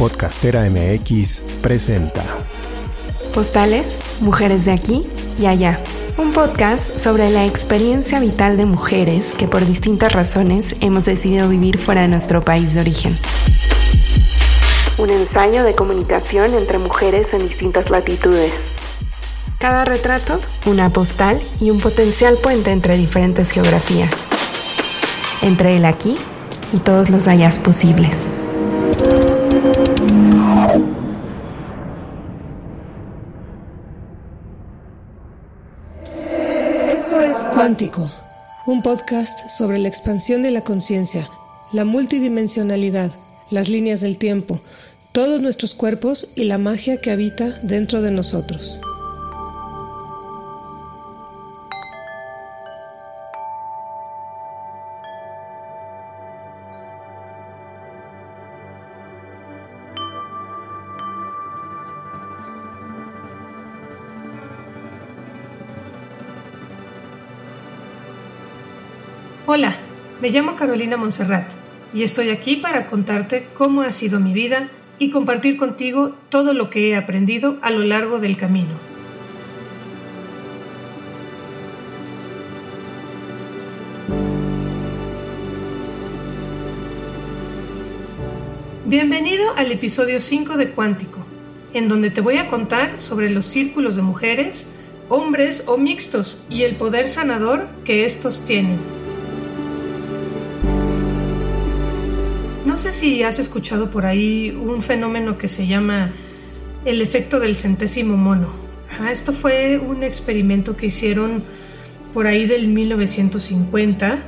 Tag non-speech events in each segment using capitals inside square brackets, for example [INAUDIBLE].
Podcastera MX presenta Postales, Mujeres de aquí y allá. Un podcast sobre la experiencia vital de mujeres que por distintas razones hemos decidido vivir fuera de nuestro país de origen. Un ensayo de comunicación entre mujeres en distintas latitudes. Cada retrato, una postal y un potencial puente entre diferentes geografías. Entre el aquí y todos los allá posibles. Un podcast sobre la expansión de la conciencia, la multidimensionalidad, las líneas del tiempo, todos nuestros cuerpos y la magia que habita dentro de nosotros. Hola, me llamo Carolina Monserrat y estoy aquí para contarte cómo ha sido mi vida y compartir contigo todo lo que he aprendido a lo largo del camino. Bienvenido al episodio 5 de Cuántico, en donde te voy a contar sobre los círculos de mujeres, hombres o mixtos y el poder sanador que estos tienen. No sé si has escuchado por ahí un fenómeno que se llama el efecto del centésimo mono. esto fue un experimento que hicieron por ahí del 1950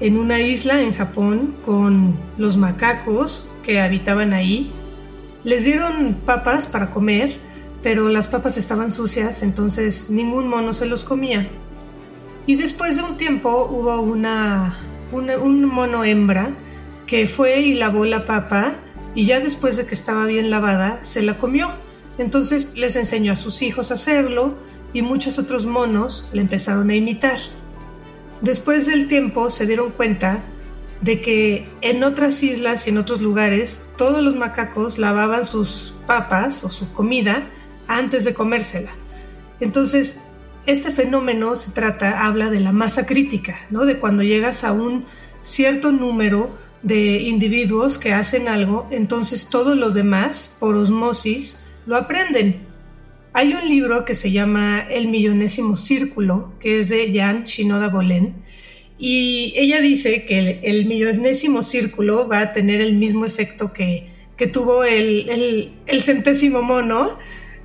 en una isla en Japón con los macacos que habitaban ahí. Les dieron papas para comer, pero las papas estaban sucias, entonces ningún mono se los comía. Y después de un tiempo hubo una, un mono hembra que fue y lavó la papa y ya después de que estaba bien lavada, se la comió. Entonces les enseñó a sus hijos a hacerlo y muchos otros monos le empezaron a imitar. Después del tiempo se dieron cuenta de que en otras islas y en otros lugares todos los macacos lavaban sus papas o su comida antes de comérsela. Entonces, este fenómeno se trata, habla de la masa crítica, ¿no? De cuando llegas a un cierto número de individuos que hacen algo, entonces todos los demás, por osmosis, lo aprenden. Hay un libro que se llama El millonésimo círculo, que es de Jan Shinoda Bolen, y ella dice que el, millonésimo círculo va a tener el mismo efecto que, que tuvo el, el centésimo mono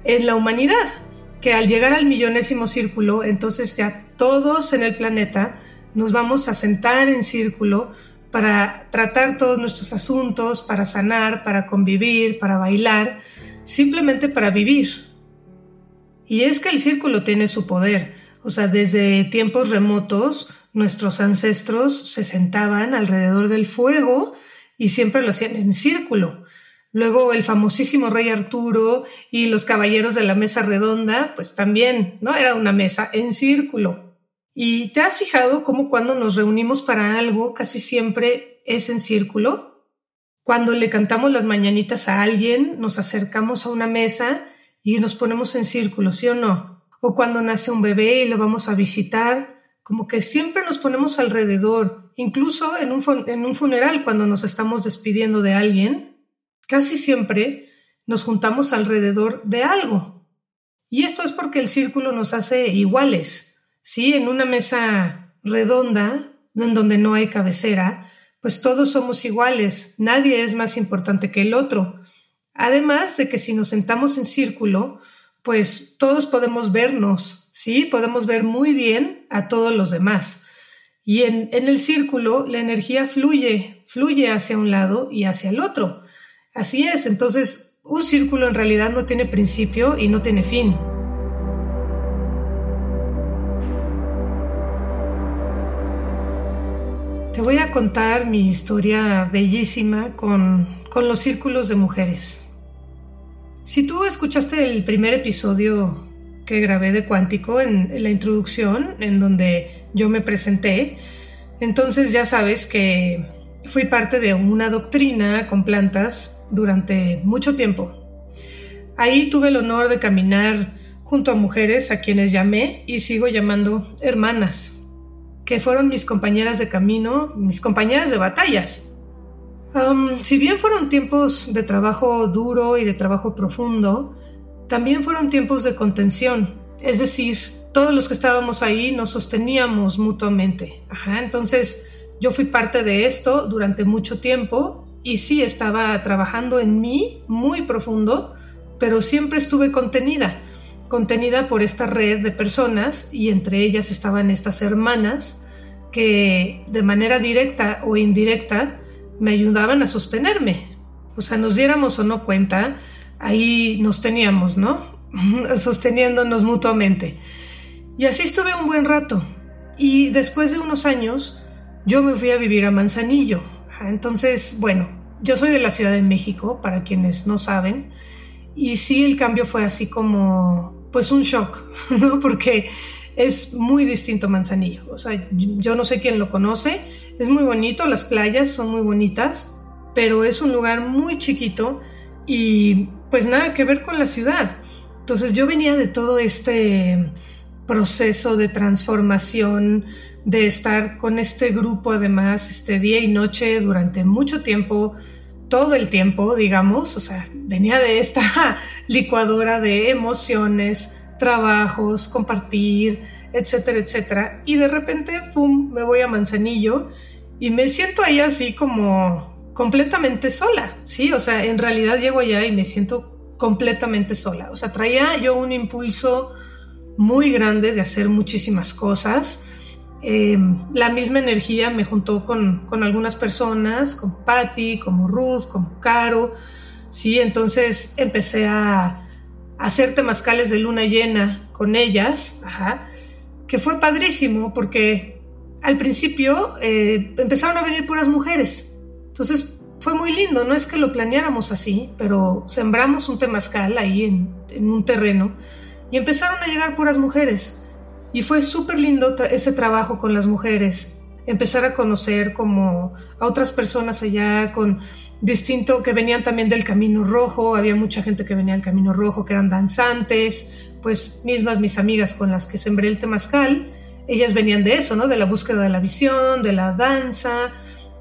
en la humanidad, que al llegar al millonésimo círculo, entonces ya todos en el planeta nos vamos a sentar en círculo para tratar todos nuestros asuntos, para sanar, para convivir, para bailar, simplemente para vivir. Y es que el círculo tiene su poder. O sea, desde tiempos remotos, nuestros ancestros se sentaban alrededor del fuego y siempre lo hacían en círculo. Luego el famosísimo rey Arturo y los caballeros de la mesa redonda, pues también, ¿no? Era una mesa en círculo. ¿Y te has fijado cómo cuando nos reunimos para algo casi siempre es en círculo? Cuando le cantamos las mañanitas a alguien, nos acercamos a una mesa y nos ponemos en círculo, ¿sí o no? O cuando nace un bebé y lo vamos a visitar, como que siempre nos ponemos alrededor, incluso en un, en un funeral cuando nos estamos despidiendo de alguien, casi siempre nos juntamos alrededor de algo. Y esto es porque el círculo nos hace iguales, ¿sí? En una mesa redonda, en donde no hay cabecera, pues todos somos iguales, nadie es más importante que el otro. Además de que si nos sentamos en círculo, pues todos podemos vernos, ¿sí? Podemos ver muy bien a todos los demás. Y en, en, el círculo la energía fluye, fluye hacia un lado y hacia el otro. Así es, entonces un círculo en realidad no tiene principio y no tiene fin. Te voy a contar mi historia bellísima con, los círculos de mujeres. Si tú escuchaste el primer episodio que grabé de Cuántico en, la introducción, en donde yo me presenté, entonces ya sabes que fui parte de una doctrina con plantas durante mucho tiempo. Ahí tuve el honor de caminar junto a mujeres a quienes llamé y sigo llamando hermanas, que fueron mis compañeras de camino, mis compañeras de batallas. si bien fueron tiempos de trabajo duro y de trabajo profundo, también fueron tiempos de contención, es decir, todos los que estábamos ahí nos sosteníamos mutuamente. entonces yo fui parte de esto durante mucho tiempo y sí estaba trabajando en mí muy profundo, pero siempre estuve contenida, contenida por esta red de personas y entre ellas estaban estas hermanas que de manera directa o indirecta me ayudaban a sostenerme. O sea, nos diéramos o no cuenta, ahí nos teníamos, ¿no? [LAUGHS] Sosteniéndonos mutuamente. Y así estuve un buen rato. Y después de unos años, yo me fui a vivir a Manzanillo. Entonces, bueno, yo soy de la Ciudad de México, para quienes no saben. Y sí, el cambio fue así como, pues un shock, [LAUGHS] ¿no? Porque es muy distinto Manzanillo. O sea, yo no sé quién lo conoce. Es muy bonito, las playas son muy bonitas, pero es un lugar muy chiquito y pues nada que ver con la ciudad. Entonces yo venía de todo este proceso de transformación, de estar con este grupo además, este día y noche durante mucho tiempo, todo el tiempo, digamos, o sea, venía de esta [LAUGHS] licuadora de emociones, trabajos, compartir, etcétera, etcétera. Y de repente, ¡fum!, me voy a Manzanillo y me siento ahí así como completamente sola, ¿sí? O sea, en realidad llego allá y me siento completamente sola. O sea, traía yo un impulso muy grande de hacer muchísimas cosas. Em, la misma energía me juntó con, algunas personas, con Patty, como Ruth, como Caro, ¿sí? Entonces empecé a, hacer temazcales de luna llena con ellas, que fue padrísimo porque al principio eh, empezaron a venir puras mujeres, entonces fue muy lindo, no es que lo planeáramos así, pero sembramos un temazcal ahí en, un terreno y empezaron a llegar puras mujeres. Y fue súper lindo ese trabajo con las mujeres, empezar a conocer como a otras personas allá con distinto, que venían también del Camino Rojo, había mucha gente que venía del Camino Rojo, que eran danzantes, pues mismas mis amigas con las que sembré el temazcal, ellas venían de eso, ¿no? De la búsqueda de la visión, de la danza,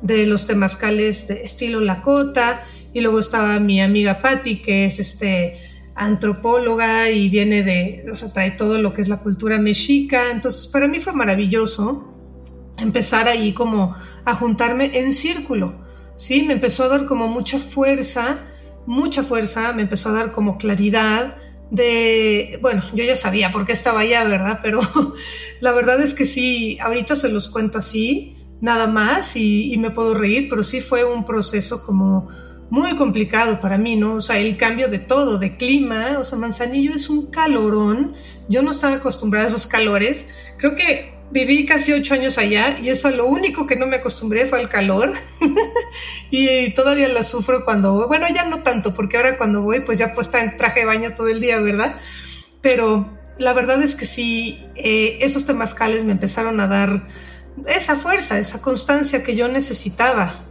de los temazcales de estilo Lakota y luego estaba mi amiga Patti que es este antropóloga y viene de, o sea, trae todo lo que es la cultura mexica, entonces para mí fue maravilloso empezar ahí como a juntarme en círculo, ¿sí? Me empezó a dar como mucha fuerza, mucha fuerza, me empezó a dar como claridad de, bueno, yo ya sabía por qué estaba allá, ¿verdad? Pero [LAUGHS] la verdad es que sí, ahorita se los cuento así, nada más y, me puedo reír, pero sí fue un proceso como muy complicado para mí, ¿no? O sea, el cambio de todo, de clima, o sea, Manzanillo es un calorón, yo no estaba acostumbrada a esos calores, creo que viví casi ocho años allá y eso lo único que no me acostumbré fue el calor [LAUGHS] y todavía la sufro cuando, bueno, ya no tanto, porque ahora cuando voy pues ya puesta en traje de baño todo el día, ¿verdad? Pero la verdad es que sí, eh, esos temazcales me empezaron a dar esa fuerza, esa constancia que yo necesitaba.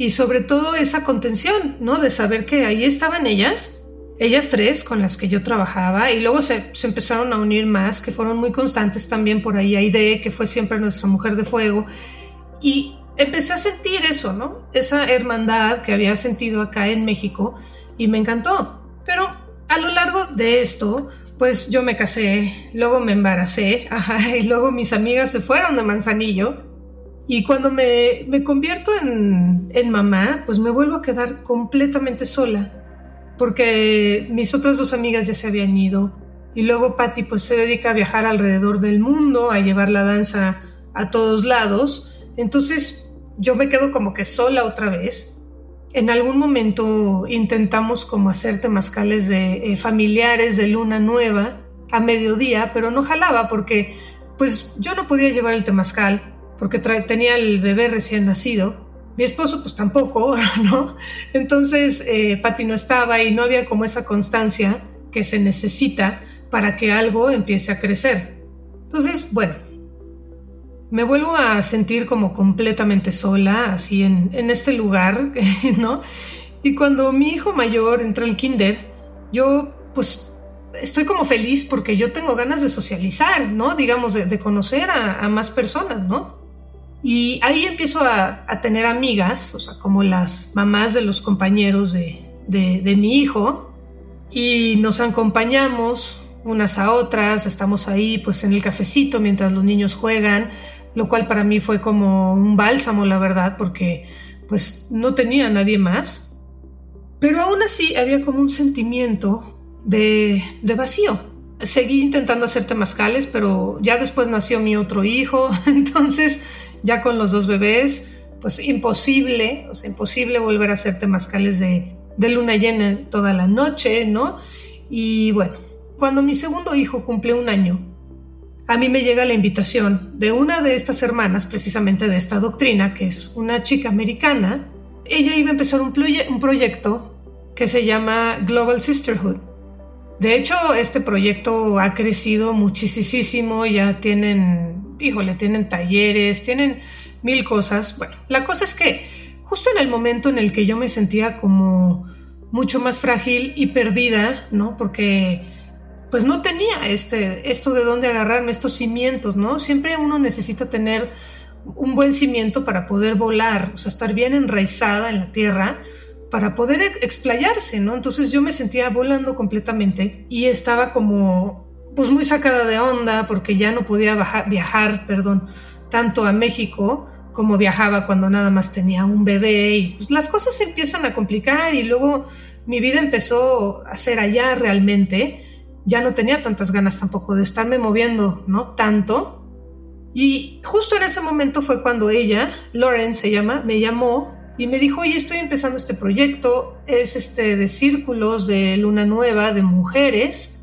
Y sobre todo esa contención, ¿no? De saber que ahí estaban ellas, ellas tres con las que yo trabajaba, y luego se, empezaron a unir más, que fueron muy constantes también por ahí, Aide, que fue siempre nuestra mujer de fuego. Y empecé a sentir eso, ¿no? Esa hermandad que había sentido acá en México, y me encantó. Pero a lo largo de esto, pues yo me casé, luego me embaracé, [LAUGHS] y luego mis amigas se fueron de Manzanillo. Y cuando me, convierto en, en, mamá, pues me vuelvo a quedar completamente sola, porque mis otras dos amigas ya se habían ido. Y luego Patty pues se dedica a viajar alrededor del mundo, a llevar la danza a todos lados. Entonces yo me quedo como que sola otra vez en algún momento intentamos como hacer temazcales de eh, familiares de luna nueva a mediodía, pero no jalaba porque pues yo no podía llevar el temazcal porque tenía el bebé recién nacido. Mi esposo pues tampoco, [LAUGHS] ¿no? Entonces eh, Pati no estaba y no había como esa constancia que se necesita para que algo empiece a crecer. Entonces, bueno, me vuelvo a sentir como completamente sola, así en, en este lugar, [LAUGHS] ¿no? Y cuando mi hijo mayor entra al kinder, yo pues estoy como feliz porque yo tengo ganas de socializar, ¿no? Digamos, de, conocer a, más personas, ¿no? Y ahí empiezo a, tener amigas, o sea, como las mamás de los compañeros de, de, mi hijo, y nos acompañamos unas a otras, estamos ahí pues en el cafecito mientras los niños juegan, lo cual para mí fue como un bálsamo, la verdad, porque pues no tenía nadie más. Pero aún así había como un sentimiento de, vacío. Seguí intentando hacer temazcales, pero ya después nació mi otro hijo, [LAUGHS] entonces ya con los dos bebés, pues imposible, o sea, imposible volver a hacer temazcales de, de luna llena toda la noche, ¿no? Y bueno, cuando mi segundo hijo cumple un año, a mí me llega la invitación de una de estas hermanas, precisamente de esta doctrina, que es una chica americana. Ella iba a empezar un, un proyecto que se llama Global Sisterhood. De hecho, este proyecto ha crecido muchísimo, ya tienen, híjole, tienen talleres, tienen mil cosas. Bueno, la cosa es que justo en el momento en el que yo me sentía como mucho más frágil y perdida, ¿no? Porque pues no tenía este, esto de dónde agarrarme, estos cimientos, ¿no? Siempre uno necesita tener un buen cimiento para poder volar, o sea, estar bien enraizada en la tierra para poder explayarse, ¿no? Entonces yo me sentía volando completamente y estaba como, pues muy sacada de onda porque ya no podía viajar, perdón, tanto a México como viajaba cuando nada más tenía un bebé y pues las cosas se empiezan a complicar y luego mi vida empezó a ser allá realmente. Ya no tenía tantas ganas tampoco de estarme moviendo, ¿no? Tanto. Y justo en ese momento fue cuando ella, Lauren se llama, me llamó y me dijo, oye, estoy empezando este proyecto, es este de círculos de luna nueva de mujeres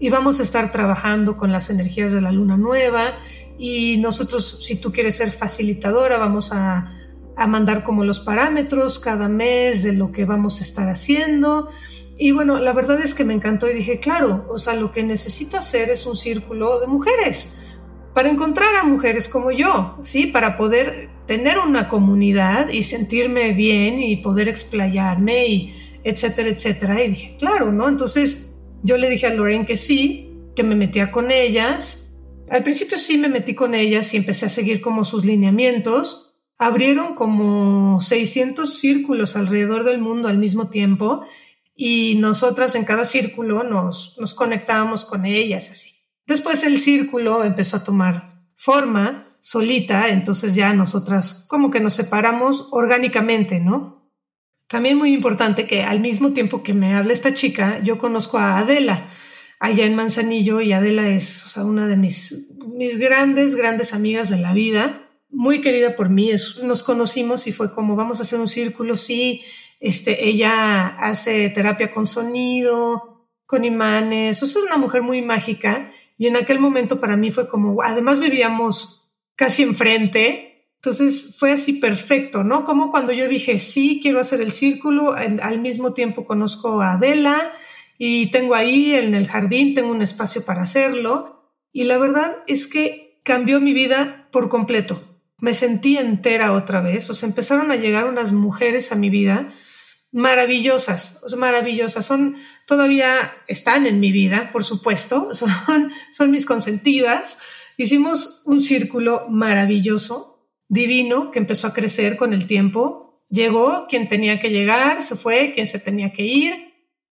y vamos a estar trabajando con las energías de la luna nueva y nosotros, si tú quieres ser facilitadora, vamos a, a mandar como los parámetros cada mes de lo que vamos a estar haciendo. Y bueno, la verdad es que me encantó y dije, claro, o sea, lo que necesito hacer es un círculo de mujeres para encontrar a mujeres como yo, ¿sí? Para poder tener una comunidad y sentirme bien y poder explayarme y etcétera, etcétera. Y dije, claro, ¿no? Entonces yo le dije a Lorraine que sí, que me metía con ellas. Al principio sí me metí con ellas y empecé a seguir como sus lineamientos. Abrieron como 600 círculos alrededor del mundo al mismo tiempo y nosotras en cada círculo nos, nos conectábamos con ellas así. Después el círculo empezó a tomar forma solita, entonces ya nosotras como que nos separamos orgánicamente, ¿no? También muy importante que al mismo tiempo que me habla esta chica, yo conozco a Adela allá en Manzanillo y Adela es una de mis, mis grandes, grandes amigas de la vida, muy querida por mí, nos conocimos y fue como vamos a hacer un círculo, sí, este, ella hace terapia con sonido, con imanes, es una mujer muy mágica y en aquel momento para mí fue como, además vivíamos casi enfrente, entonces fue así perfecto, ¿no? Como cuando yo dije, sí, quiero hacer el círculo, al mismo tiempo conozco a Adela y tengo ahí en el jardín, tengo un espacio para hacerlo. Y la verdad es que cambió mi vida por completo. Me sentí entera otra vez, o sea, empezaron a llegar unas mujeres a mi vida maravillosas, maravillosas. Son, todavía están en mi vida, por supuesto, [LAUGHS] son, son mis consentidas. Hicimos un círculo maravilloso, divino, que empezó a crecer con el tiempo. Llegó quien tenía que llegar, se fue quien se tenía que ir.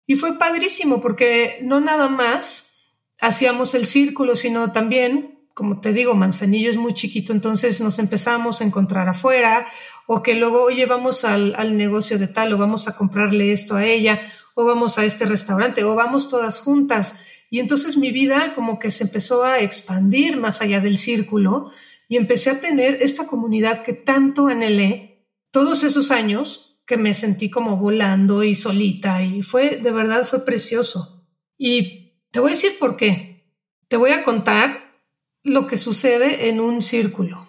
Y fue padrísimo porque no nada más hacíamos el círculo, sino también como te digo, Manzanillo es muy chiquito, entonces nos empezamos a encontrar afuera, o que luego, oye, vamos al, al, negocio de tal, o vamos a comprarle esto a ella, o vamos a este restaurante, o vamos todas juntas. Y entonces mi vida como que se empezó a expandir más allá del círculo y empecé a tener esta comunidad que tanto anhelé todos esos años que me sentí como volando y solita y fue, de verdad, fue precioso. Y te voy a decir por qué. Te voy a contar lo que sucede en un círculo.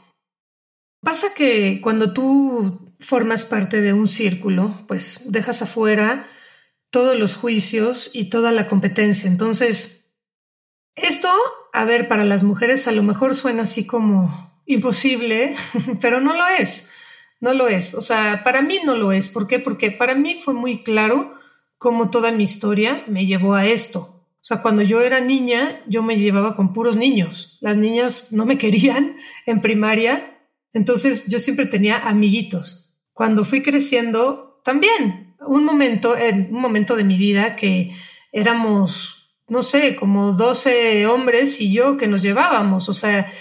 Pasa que cuando tú formas parte de un círculo, pues dejas afuera todos los juicios y toda la competencia. Entonces, esto, a ver, para las mujeres a lo mejor suena así como imposible, [LAUGHS] pero no lo es. No lo es. O sea, para mí no lo es. ¿Por qué? Porque para mí fue muy claro cómo toda mi historia me llevó a esto. O sea, cuando yo era niña, yo me llevaba con puros niños. Las niñas no me querían [LAUGHS] en primaria, entonces yo siempre tenía amiguitos. Cuando fui creciendo, también, un momento, en un momento de mi vida que éramos, no sé, como 12 hombres y yo que nos llevábamos, o sea,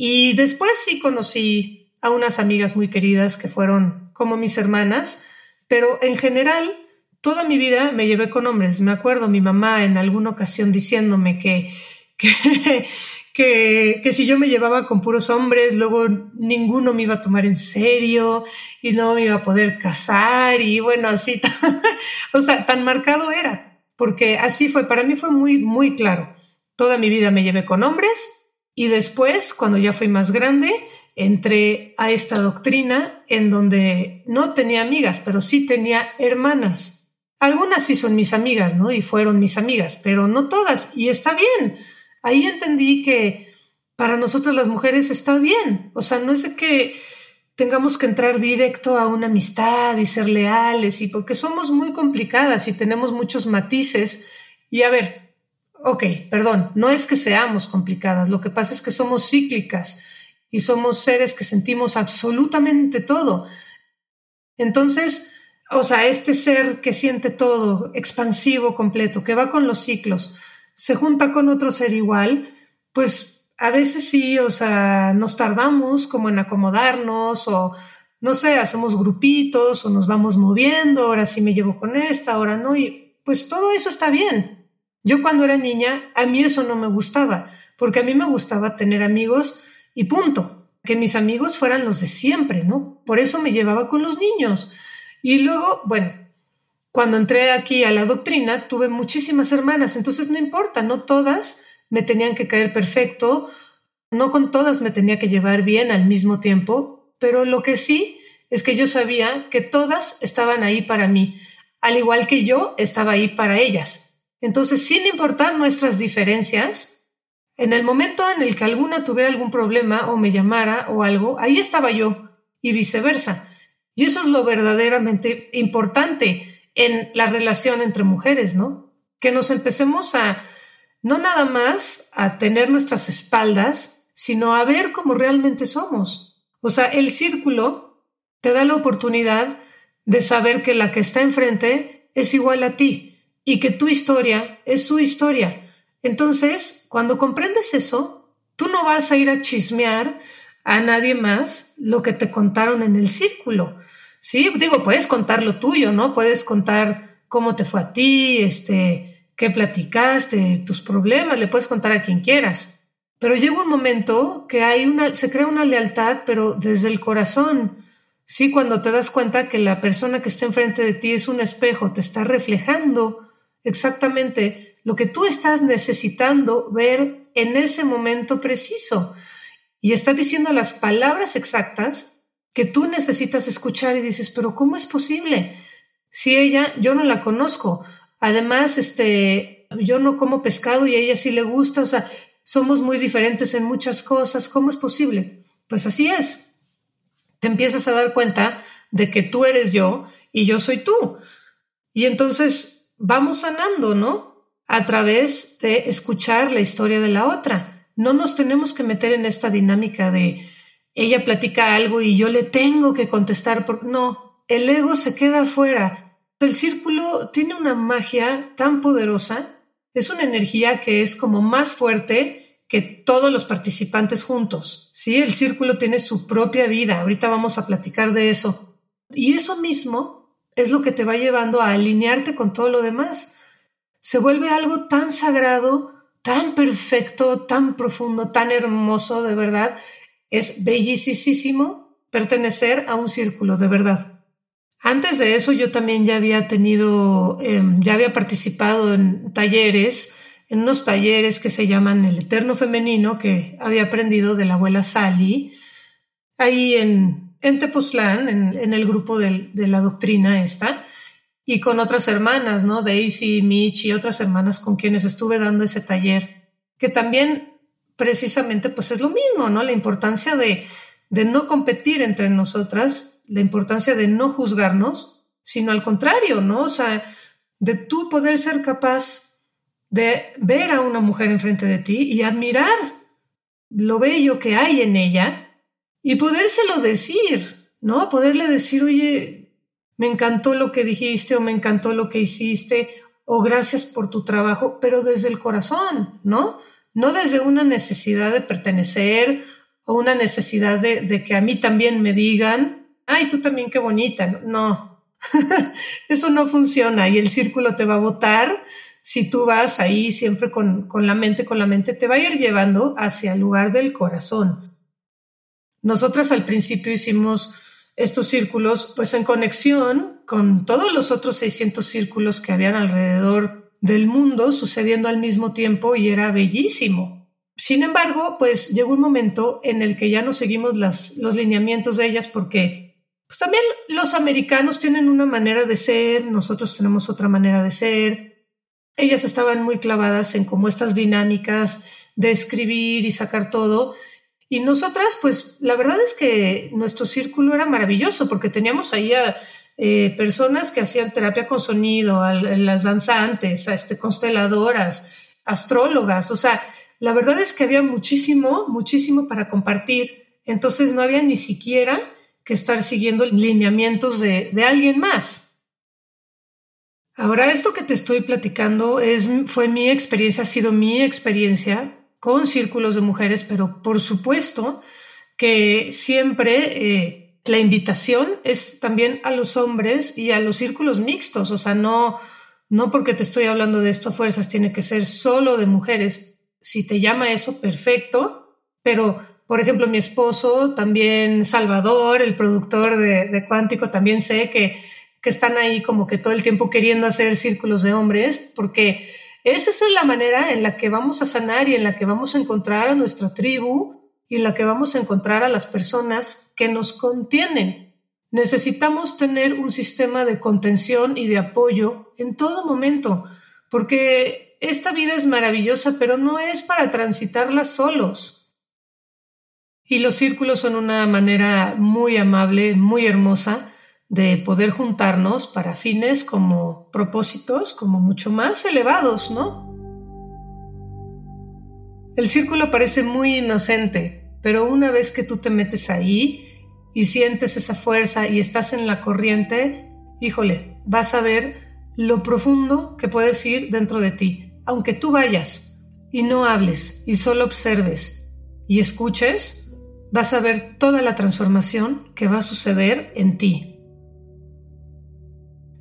y después sí conocí a unas amigas muy queridas que fueron como mis hermanas, pero en general toda mi vida me llevé con hombres. Me acuerdo mi mamá en alguna ocasión diciéndome que, [LAUGHS] que, que, si yo me llevaba con puros hombres, luego ninguno me iba a tomar en serio y no me iba a poder casar y bueno, así, [LAUGHS] o sea, tan marcado era, porque así fue, para mí fue muy, muy claro. Toda mi vida me llevé con hombres y después, cuando ya fui más grande, entré a esta doctrina en donde no tenía amigas, pero sí tenía hermanas. Algunas sí son mis amigas, ¿no? Y fueron mis amigas, pero no todas. Y está bien. Ahí entendí que para nosotras las mujeres está bien. O sea, no es que tengamos que entrar directo a una amistad y ser leales, y porque somos muy complicadas y tenemos muchos matices. Y a ver, ok, perdón, no es que seamos complicadas, lo que pasa es que somos cíclicas y somos seres que sentimos absolutamente todo. Entonces, o sea, este ser que siente todo, expansivo, completo, que va con los ciclos, se junta con otro ser igual, pues a veces sí, o sea, nos tardamos como en acomodarnos o, no sé, hacemos grupitos o nos vamos moviendo, ahora sí me llevo con esta, ahora no, y pues todo eso está bien, yo cuando era niña, a mí eso no me gustaba, porque a mí me gustaba tener amigos y punto, que mis amigos fueran los de siempre, ¿no? Por eso me llevaba con los niños. Y luego, bueno, cuando entré aquí a la doctrina, tuve muchísimas hermanas, entonces no importa, no todas me tenían que caer perfecto, no con todas me tenía que llevar bien al mismo tiempo, pero lo que sí es que yo sabía que todas estaban ahí para mí, al igual que yo estaba ahí para ellas. Entonces, sin importar nuestras diferencias, en el momento en el que alguna tuviera algún problema o me llamara o algo, ahí estaba yo y viceversa. Y eso es lo verdaderamente importante en la relación entre mujeres, ¿no? Que nos empecemos a, no nada más a tener nuestras espaldas, sino a ver cómo realmente somos. O sea, el círculo te da la oportunidad de saber que la que está enfrente es igual a ti, y que tu historia es su historia. Entonces, cuando comprendes eso, tú no vas a ir a chismear a nadie más lo que te contaron en el círculo. Sí, digo, puedes contar lo tuyo, ¿no? Puedes contar cómo te fue a ti, este, qué platicaste, tus problemas, le puedes contar a quien quieras. Pero llega un momento que hay una, se crea una lealtad, pero desde el corazón. Sí, cuando te das cuenta que la persona que está enfrente de ti es un espejo, te está reflejando exactamente lo que tú estás necesitando ver en ese momento preciso. Y está diciendo las palabras exactas que tú necesitas escuchar y dices, pero ¿cómo es posible? Si ella, yo no la conozco. Además, este, yo no como pescado y ella sí le gusta, o sea, somos muy diferentes en muchas cosas, ¿cómo es posible? Pues así es. Te empiezas a dar cuenta de que tú eres yo y yo soy tú. Y entonces vamos sanando, ¿no? A través de escuchar la historia de la otra. No nos tenemos que meter en esta dinámica de ella platica algo y yo le tengo que contestar. Porque... No, el ego se queda afuera. El círculo tiene una magia tan poderosa, es una energía que es como más fuerte que todos los participantes juntos. Sí, el círculo tiene su propia vida. Ahorita vamos a platicar de eso. Y eso mismo es lo que te va llevando a alinearte con todo lo demás. Se vuelve algo tan sagrado, tan perfecto, tan profundo, tan hermoso, de verdad. Es bellísimo pertenecer a un círculo, de verdad. Antes de eso yo también ya había tenido, em, ya había participado en talleres, en unos talleres que se llaman El Eterno Femenino, que había aprendido de la abuela Sally, ahí en, en Tepoztlán, en, el grupo de, la doctrina esta, y con otras hermanas, ¿no? Daisy, Mitch y otras hermanas con quienes estuve dando ese taller, que también precisamente pues es lo mismo, ¿no? La importancia de, de no competir entre nosotras, la importancia de no juzgarnos, sino al contrario, ¿no? O sea, de tú poder ser capaz de ver a una mujer enfrente de ti y admirar lo bello que hay en ella y podérselo decir, ¿no? Poderle decir, oye, me encantó lo que dijiste o me encantó lo que hiciste o gracias por tu trabajo, pero desde el corazón, ¿no? No desde una necesidad de pertenecer o una necesidad de, que a mí también me digan, ay, tú también qué bonita. No, [LAUGHS] eso no funciona y el círculo te va a votar si tú vas ahí siempre con, con la mente, con la mente, te va a ir llevando hacia el lugar del corazón. Nosotras al principio hicimos estos círculos pues en conexión con todos los otros 600 círculos que habían alrededor del mundo sucediendo al mismo tiempo y era bellísimo. Sin embargo, pues llegó un momento en el que ya no seguimos las, los lineamientos de ellas porque pues también los americanos tienen una manera de ser, nosotros tenemos otra manera de ser, ellas estaban muy clavadas en como estas dinámicas de escribir y sacar todo. Y nosotras, pues la verdad es que nuestro círculo era maravilloso porque teníamos ahí a eh, personas que hacían terapia con sonido, a, las danzantes, a este, consteladoras, astrólogas. O sea, la verdad es que había muchísimo, muchísimo para compartir. Entonces no había ni siquiera que estar siguiendo lineamientos de, de alguien más. Ahora, esto que te estoy platicando es, fue mi experiencia, ha sido mi experiencia con círculos de mujeres, pero por supuesto que siempre eh, la invitación es también a los hombres y a los círculos mixtos, o sea, no, no porque te estoy hablando de esto a fuerzas, tiene que ser solo de mujeres. Si te llama eso, perfecto, pero por ejemplo, mi esposo, también Salvador, el productor de, de Cuántico, también sé que que están ahí como que todo el tiempo queriendo hacer círculos de hombres, porque esa es la manera en la que vamos a sanar y en la que vamos a encontrar a nuestra tribu y en la que vamos a encontrar a las personas que nos contienen. Necesitamos tener un sistema de contención y de apoyo en todo momento, porque esta vida es maravillosa, pero no es para transitarla solos. Y los círculos son una manera muy amable, muy hermosa de poder juntarnos para fines como propósitos como mucho más elevados, ¿no? El círculo parece muy inocente, pero una vez que tú te metes ahí y sientes esa fuerza y estás en la corriente, híjole, vas a ver lo profundo que puedes ir dentro de ti. Aunque tú vayas y no hables y solo observes y escuches, vas a ver toda la transformación que va a suceder en ti.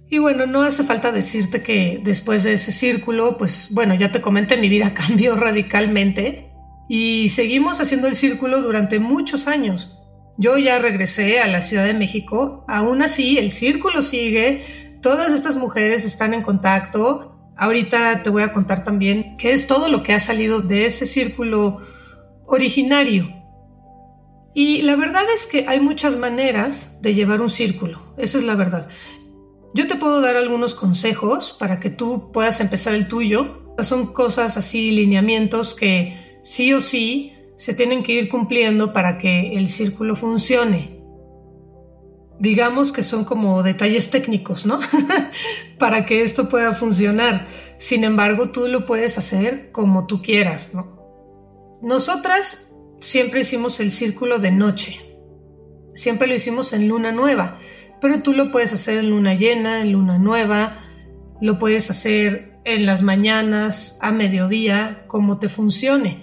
Y bueno, no hace falta decirte que después de ese círculo, pues bueno, ya te comenté, mi vida [LAUGHS] cambió radicalmente y seguimos haciendo el círculo durante muchos años. Yo ya regresé a la Ciudad de México, aún así el círculo sigue, todas estas mujeres están en contacto. Ahorita te voy a contar también qué es todo lo que ha salido de ese círculo originario. Y la verdad es que hay muchas maneras de llevar un círculo, esa es la verdad. Yo te puedo dar algunos consejos para que tú puedas empezar el tuyo. Son cosas así, lineamientos que sí o sí se tienen que ir cumpliendo para que el círculo funcione. Digamos que son como detalles técnicos, ¿no? [LAUGHS] para que esto pueda funcionar. Sin embargo, tú lo puedes hacer como tú quieras, ¿no? Nosotras siempre hicimos el círculo de noche. Siempre lo hicimos en luna nueva pero tú lo puedes hacer en luna llena, en luna nueva, lo puedes hacer en las mañanas, a mediodía, como te funcione.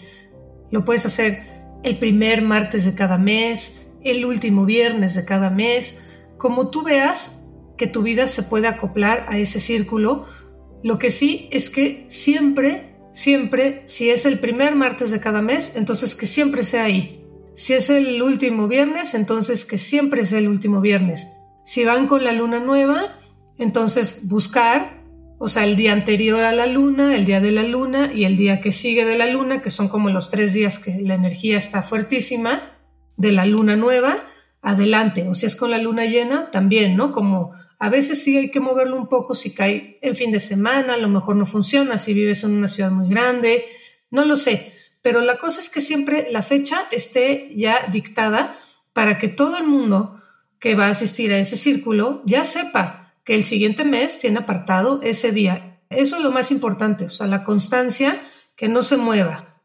Lo puedes hacer el primer martes de cada mes, el último viernes de cada mes, como tú veas que tu vida se puede acoplar a ese círculo. Lo que sí es que siempre, siempre, si es el primer martes de cada mes, entonces que siempre sea ahí. Si es el último viernes, entonces que siempre sea el último viernes. Si van con la luna nueva, entonces buscar, o sea, el día anterior a la luna, el día de la luna y el día que sigue de la luna, que son como los tres días que la energía está fuertísima, de la luna nueva, adelante. O si es con la luna llena, también, ¿no? Como a veces sí hay que moverlo un poco si cae en fin de semana, a lo mejor no funciona, si vives en una ciudad muy grande, no lo sé. pero la cosa es que siempre la fecha esté ya dictada para que todo el mundo que va a asistir a ese círculo ya sepa que el siguiente mes tiene apartado ese día. Eso es lo más importante, o sea, la constancia, que no se mueva.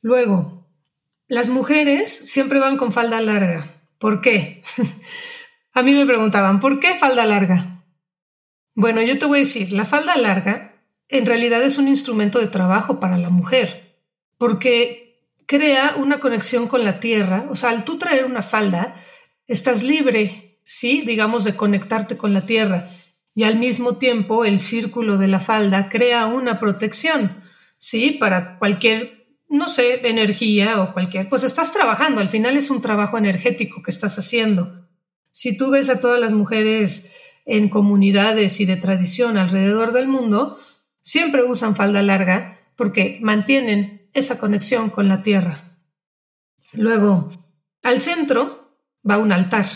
Luego, las mujeres siempre van con falda larga. ¿Por qué? [LAUGHS] a mí me preguntaban, ¿por qué falda larga? Bueno, yo te voy a decir, la falda larga en realidad es un instrumento de trabajo para la mujer, porque crea una conexión con la tierra. O sea, al tú traer una falda, estás libre, ¿sí? Digamos, de conectarte con la tierra. Y al mismo tiempo, el círculo de la falda crea una protección, ¿sí? Para cualquier, no sé, energía o cualquier, pues estás trabajando. Al final es un trabajo energético que estás haciendo. Si tú ves a todas las mujeres en comunidades y de tradición alrededor del mundo, siempre usan falda larga porque mantienen esa conexión con la tierra. Luego, al centro va un altar.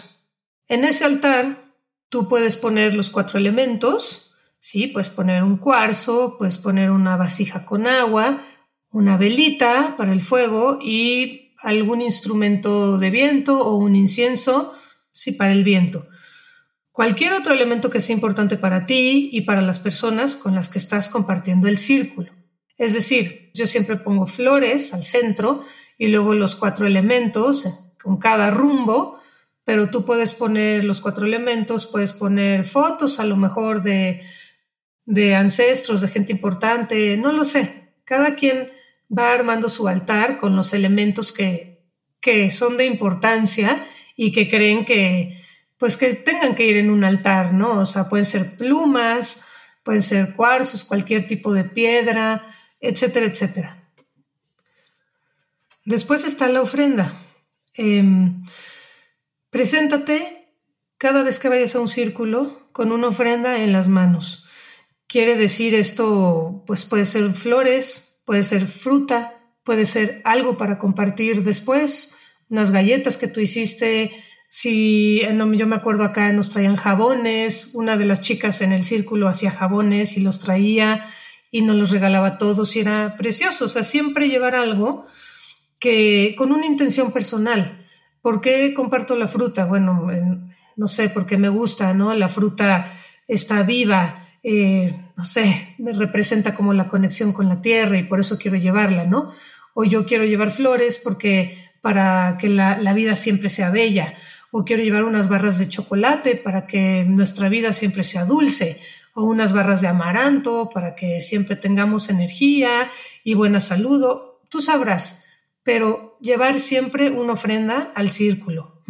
En ese altar tú puedes poner los cuatro elementos, sí, puedes poner un cuarzo, puedes poner una vasija con agua, una velita para el fuego y algún instrumento de viento o un incienso, sí, para el viento cualquier otro elemento que sea importante para ti y para las personas con las que estás compartiendo el círculo. Es decir, yo siempre pongo flores al centro y luego los cuatro elementos con cada rumbo, pero tú puedes poner los cuatro elementos, puedes poner fotos a lo mejor de, de ancestros, de gente importante, no lo sé. Cada quien va armando su altar con los elementos que, que son de importancia y que creen que, pues que tengan que ir en un altar, ¿no? O sea, pueden ser plumas, pueden ser cuarzos, cualquier tipo de piedra, etcétera, etcétera. Después está la ofrenda. Em, preséntate cada vez que vayas a un círculo con una ofrenda en las manos. Quiere decir esto, pues puede ser flores, puede ser fruta, puede ser algo para compartir después, unas galletas que tú hiciste, si eh, yo me acuerdo acá nos traían jabones, una de las chicas en el círculo hacía jabones y los traía y nos los regalaba todos y era precioso, o sea, siempre llevar algo que con una intención personal. ¿Por qué comparto la fruta? Bueno, no sé, porque me gusta, ¿no? La fruta está viva, eh, no sé, me representa como la conexión con la tierra y por eso quiero llevarla, ¿no? O yo quiero llevar flores porque para que la, la vida siempre sea bella o quiero llevar unas barras de chocolate para que nuestra vida siempre sea dulce, o unas barras de amaranto para que siempre tengamos energía y buena salud. Tú sabrás, pero llevar siempre una ofrenda al círculo.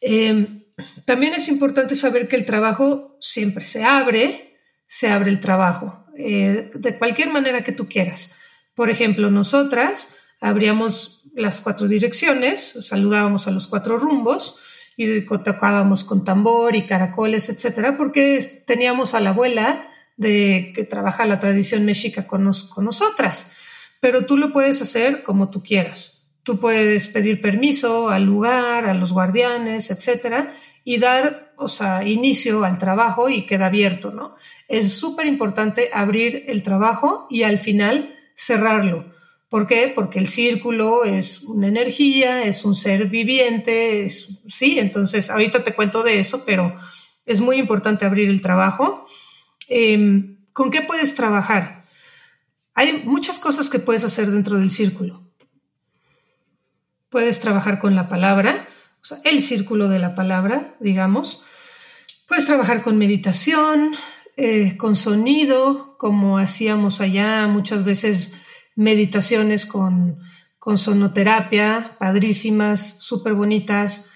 Em, también es importante saber que el trabajo siempre se abre, se abre el trabajo, eh, de cualquier manera que tú quieras. Por ejemplo, nosotras abríamos las cuatro direcciones, saludábamos a los cuatro rumbos y tocábamos con tambor y caracoles, etcétera, porque teníamos a la abuela de que trabaja la tradición mexica con, con nosotras. Pero tú lo puedes hacer como tú quieras. Tú puedes pedir permiso al lugar, a los guardianes, etcétera, y dar, o sea, inicio al trabajo y queda abierto, ¿no? Es súper importante abrir el trabajo y al final cerrarlo ¿Por qué? Porque el círculo es una energía, es un ser viviente, sí, entonces ahorita te cuento de eso, pero es muy importante abrir el trabajo. Em, ¿Con qué puedes trabajar? Hay muchas cosas que puedes hacer dentro del círculo. Puedes trabajar con la palabra, o sea, el círculo de la palabra, digamos. Puedes trabajar con meditación, eh, con sonido, como hacíamos allá muchas veces meditaciones con, con sonoterapia, padrísimas, súper bonitas.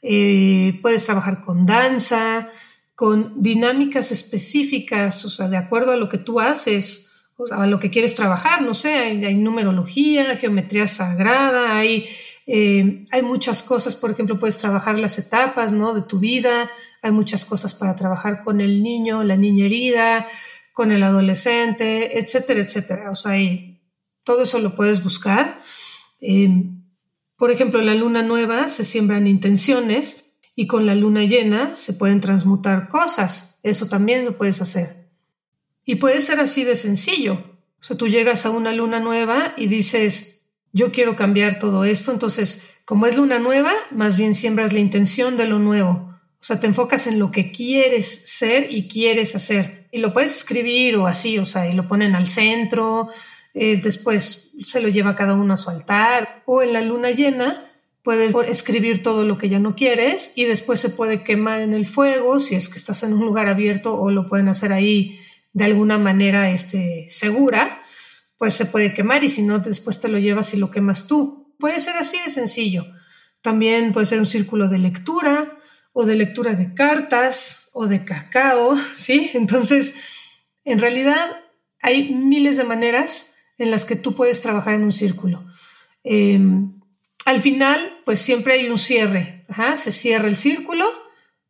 Eh, puedes trabajar con danza, con dinámicas específicas, o sea, de acuerdo a lo que tú haces, a lo que quieres trabajar, no sé, hay, numerología, geometría sagrada, hay, eh, hay muchas cosas, por ejemplo, puedes trabajar las etapas, ¿no? De tu vida, hay muchas cosas para trabajar con el niño, la niña herida, con el adolescente, etcétera, etcétera. O sea, todo eso lo puedes buscar. Em, por ejemplo, la luna nueva se siembran intenciones y con la luna llena se pueden transmutar cosas. Eso también lo puedes hacer. Y puede ser así de sencillo. O sea, tú llegas a una luna nueva y dices, yo quiero cambiar todo esto. Entonces, como es luna nueva, más bien siembras la intención de lo nuevo. O sea, te enfocas en lo que quieres ser y quieres hacer. Y lo puedes escribir o así, o sea, y lo ponen al centro, eh, después se lo lleva cada uno a su altar. O en la luna llena puedes escribir todo lo que ya no quieres y después se puede quemar en el fuego si es que estás en un lugar abierto o lo pueden hacer ahí de alguna manera este, segura, pues se puede quemar y si no, después te lo llevas y lo quemas tú. Puede ser así de sencillo. También puede ser un círculo de lectura o de lectura de cartas o de cacao, [LAUGHS] ¿sí? Entonces, en realidad hay miles de maneras en las que tú puedes trabajar en un círculo. Em, al final, pues siempre hay un cierre. se cierra el círculo.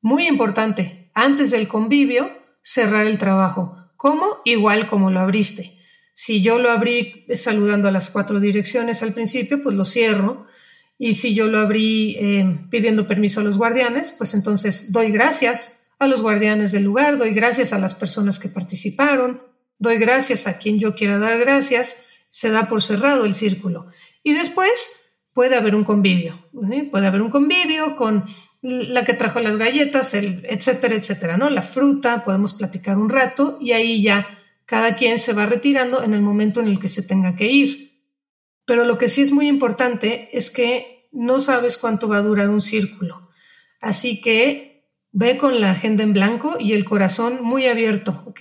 Muy importante, antes del convivio, cerrar el trabajo. ¿Cómo? Igual como lo abriste. Si yo lo abrí saludando a las cuatro direcciones al principio, pues lo cierro. Y si yo lo abrí eh, pidiendo permiso a los guardianes, pues entonces doy gracias a los guardianes del lugar, doy gracias a las personas que participaron, doy gracias a quien yo quiera dar gracias, se da por cerrado el círculo. Y después puede haber un convivio, puede haber un convivio con la que trajo las galletas, el etcétera, etcétera, ¿no? La fruta, podemos platicar un rato y ahí ya cada quien se va retirando en el momento en el que se tenga que ir. Pero lo que sí es muy importante es que no sabes cuánto va a durar un círculo. Así que ve con la agenda en blanco y el corazón muy abierto, ¿ok?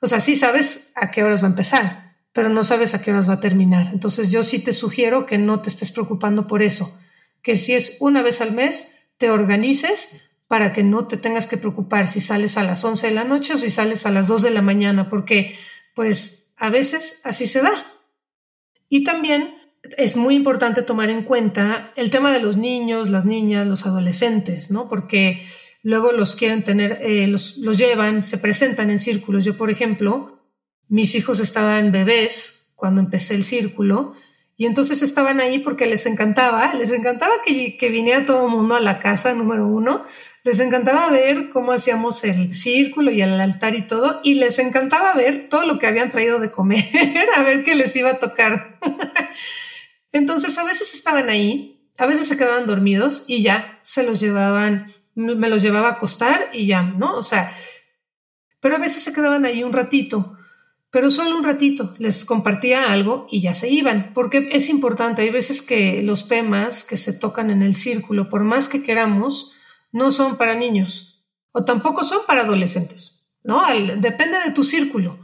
O sea, sí sabes a qué horas va a empezar, pero no sabes a qué horas va a terminar. Entonces yo sí te sugiero que no te estés preocupando por eso, que si es una vez al mes, te organices para que no te tengas que preocupar si sales a las 11 de la noche o si sales a las 2 de la mañana, porque pues a veces así se da. Y también es muy importante tomar en cuenta el tema de los niños, las niñas, los adolescentes, ¿no? Porque luego los quieren tener, eh, los, los llevan, se presentan en círculos. Yo, por ejemplo, mis hijos estaban bebés cuando empecé el círculo y entonces estaban ahí porque les encantaba, les encantaba que, que viniera todo el mundo a la casa, número uno, les encantaba ver cómo hacíamos el círculo y el altar y todo, y les encantaba ver todo lo que habían traído de comer, [LAUGHS] a ver qué les iba a tocar. [LAUGHS] entonces a veces estaban ahí, a veces se quedaban dormidos y ya se los llevaban, me los llevaba a acostar y ya, ¿no? O sea, pero a veces se quedaban ahí un ratito pero solo un ratito les compartía algo y ya se iban, porque es importante, hay veces que los temas que se tocan en el círculo, por más que queramos, no son para niños o tampoco son para adolescentes, ¿no? depende de tu círculo,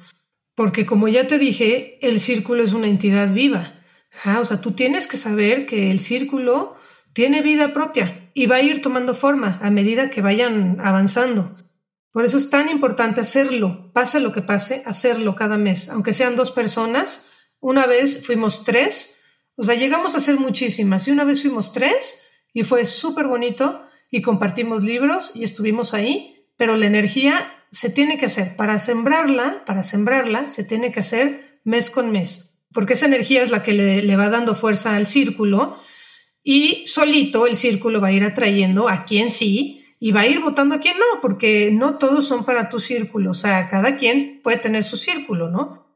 porque como ya te dije, el círculo es una entidad viva. o sea, tú tienes que saber que el círculo tiene vida propia y va a ir tomando forma a medida que vayan avanzando. Por eso es tan importante hacerlo, pase lo que pase, hacerlo cada mes, aunque sean dos personas. Una vez fuimos tres, o sea, llegamos a ser muchísimas. Y una vez fuimos tres y fue súper bonito y compartimos libros y estuvimos ahí, pero la energía se tiene que hacer. Para sembrarla, para sembrarla, se tiene que hacer mes con mes, porque esa energía es la que le, le va dando fuerza al círculo. Y solito el círculo va a ir atrayendo a quien sí y va a ir votando a quien no, porque no todos son para tu círculo, o sea, cada quien puede tener su círculo, ¿no?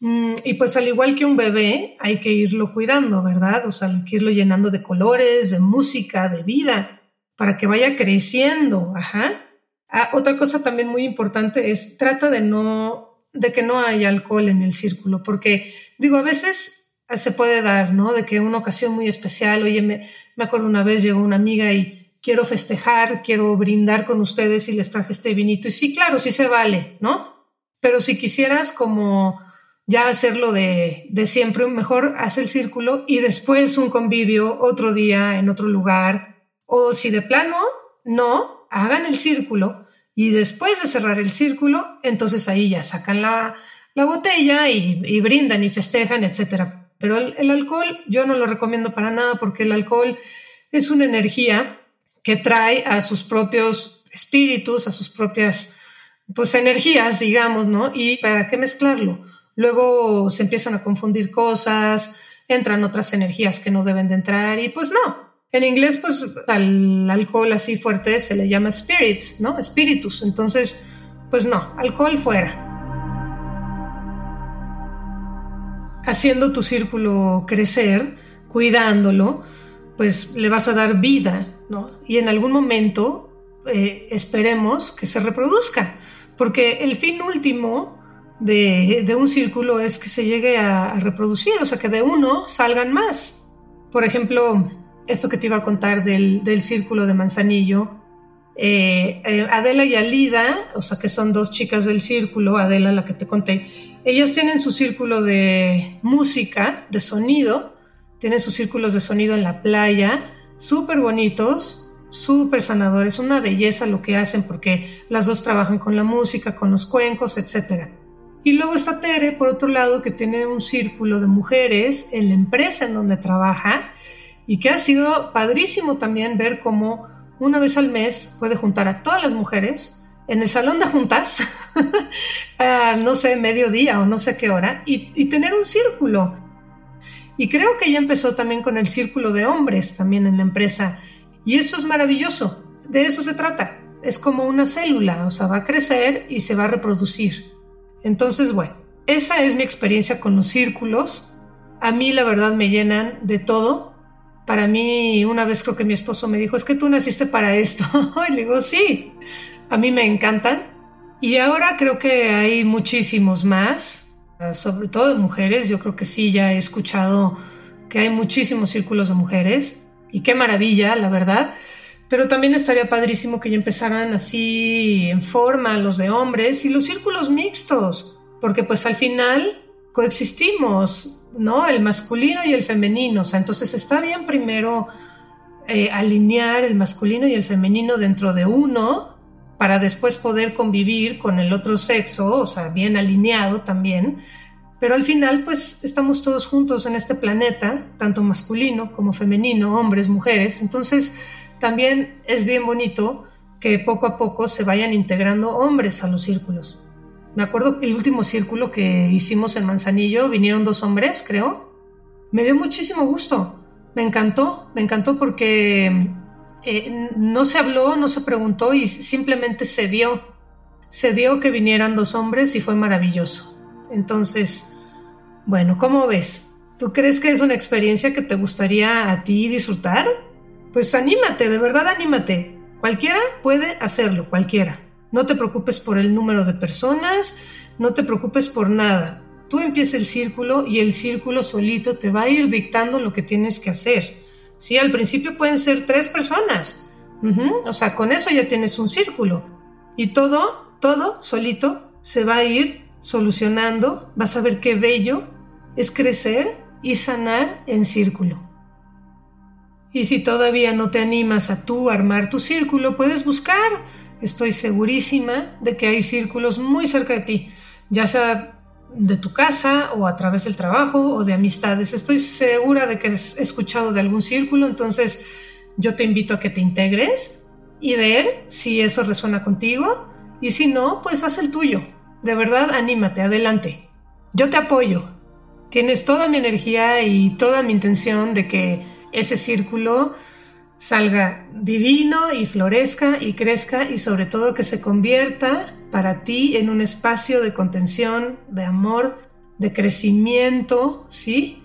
Mm, y pues al igual que un bebé, hay que irlo cuidando, ¿verdad? O sea, hay que irlo llenando de colores, de música, de vida, para que vaya creciendo, ajá. Ah, otra cosa también muy importante es trata de no, de que no haya alcohol en el círculo, porque digo, a veces se puede dar, ¿no? De que una ocasión muy especial, oye, me, me acuerdo una vez llegó una amiga y quiero festejar, quiero brindar con ustedes y les traje este vinito. Y sí, claro, sí se vale, ¿no? Pero si quisieras como ya hacerlo de, de siempre, mejor haz el círculo y después un convivio otro día en otro lugar. O si de plano, no, hagan el círculo y después de cerrar el círculo, entonces ahí ya sacan la, la botella y, brindan y festejan, etcétera. Pero el alcohol yo no lo recomiendo para nada porque el alcohol es una energía que trae a sus propios espíritus, a sus propias pues energías, digamos, ¿no? Y para qué mezclarlo. Luego se empiezan a confundir cosas, entran otras energías que no deben de entrar y pues no. En inglés, pues al alcohol así fuerte se le llama spirits, ¿no? Espíritus. Entonces, pues no, alcohol fuera. haciendo tu círculo crecer, cuidándolo, pues le vas a dar vida, Y en algún momento eh, esperemos que se reproduzca, porque el fin último de, un círculo es que se llegue a, reproducir, o sea, que de uno salgan más. Por ejemplo, esto que te iba a contar del, círculo de Manzanillo, eh, eh, Adela y Alida, o sea, que son dos chicas del círculo, Adela la que te conté, ellas tienen su círculo de música, de sonido, tienen sus círculos de sonido en la playa, súper bonitos, súper sanadores, una belleza lo que hacen porque las dos trabajan con la música, con los cuencos, etc. Y luego está Tere, por otro lado, que tiene un círculo de mujeres en la empresa en donde trabaja y que ha sido padrísimo también ver cómo una vez al mes puede juntar a todas las mujeres en el salón de juntas, [LAUGHS] no sé, mediodía o no sé qué hora, y tener un círculo y creo que ya empezó también con el círculo de hombres también en la empresa. Y esto es maravilloso. De eso se trata. Es como una célula, o sea, va a crecer y se va a reproducir. Entonces, bueno, esa es mi experiencia con los círculos. A mí la verdad me llenan de todo. Para mí, una vez creo que mi esposo me dijo, es que tú naciste para esto. [LAUGHS] y le digo, sí, a mí me encantan. Y ahora creo que hay muchísimos más sobre todo de mujeres. Yo creo que sí, ya he escuchado que hay muchísimos círculos de mujeres y qué maravilla, la verdad. Pero también estaría padrísimo que ya empezaran así en forma los de hombres y los círculos mixtos, porque pues al final coexistimos, ¿no? El masculino y el femenino. O sea, entonces está bien primero eh, alinear el masculino y el femenino dentro de uno para después poder convivir con el otro sexo, o sea, bien alineado también. Pero al final, pues estamos todos juntos en este planeta, tanto masculino como femenino, hombres, mujeres. Entonces, también es bien bonito que poco a poco se vayan integrando hombres a los círculos. Me acuerdo el último círculo que hicimos en Manzanillo, vinieron dos hombres, creo. Me dio muchísimo gusto. Me encantó, me encantó porque eh, no se habló, no se preguntó y simplemente se dio. Se dio que vinieran dos hombres y fue maravilloso. Entonces, bueno, ¿cómo ves? ¿Tú crees que es una experiencia que te gustaría a ti disfrutar? Pues anímate, de verdad anímate. Cualquiera puede hacerlo, cualquiera. No te preocupes por el número de personas, no te preocupes por nada. Tú empieza el círculo y el círculo solito te va a ir dictando lo que tienes que hacer. Sí, al principio pueden ser tres personas. O sea, con eso ya tienes un círculo. Y todo, todo solito se va a ir solucionando. Vas a ver qué bello es crecer y sanar en círculo. Y si todavía no te animas a tú armar tu círculo, puedes buscar. Estoy segurísima de que hay círculos muy cerca de ti, ya sea de tu casa o a través del trabajo o de amistades. Estoy segura de que has escuchado de algún círculo, entonces yo te invito a que te integres y ver si eso resuena contigo y si no, pues haz el tuyo. De verdad, anímate, adelante. Yo te apoyo. Tienes toda mi energía y toda mi intención de que ese círculo salga divino y florezca y crezca y sobre todo que se convierta para ti en un espacio de contención, de amor, de crecimiento, ¿sí?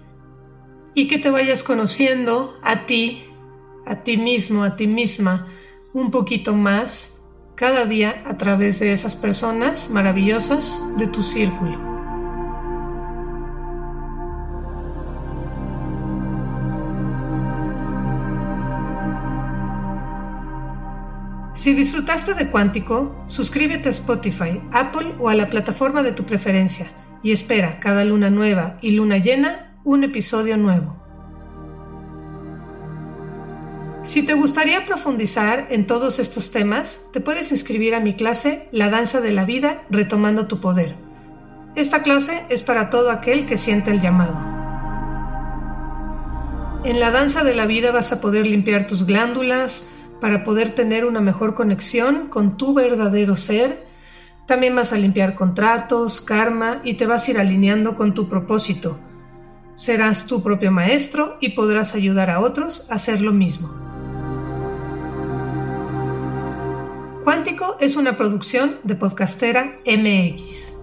Y que te vayas conociendo a ti, a ti mismo, a ti misma, un poquito más cada día a través de esas personas maravillosas de tu círculo. Si disfrutaste de Cuántico, suscríbete a Spotify, Apple o a la plataforma de tu preferencia y espera cada luna nueva y luna llena un episodio nuevo. Si te gustaría profundizar en todos estos temas, te puedes inscribir a mi clase La Danza de la Vida Retomando tu Poder. Esta clase es para todo aquel que siente el llamado. En la danza de la vida vas a poder limpiar tus glándulas, para poder tener una mejor conexión con tu verdadero ser. También vas a limpiar contratos, karma y te vas a ir alineando con tu propósito. Serás tu propio maestro y podrás ayudar a otros a hacer lo mismo. Cuántico es una producción de Podcastera MX.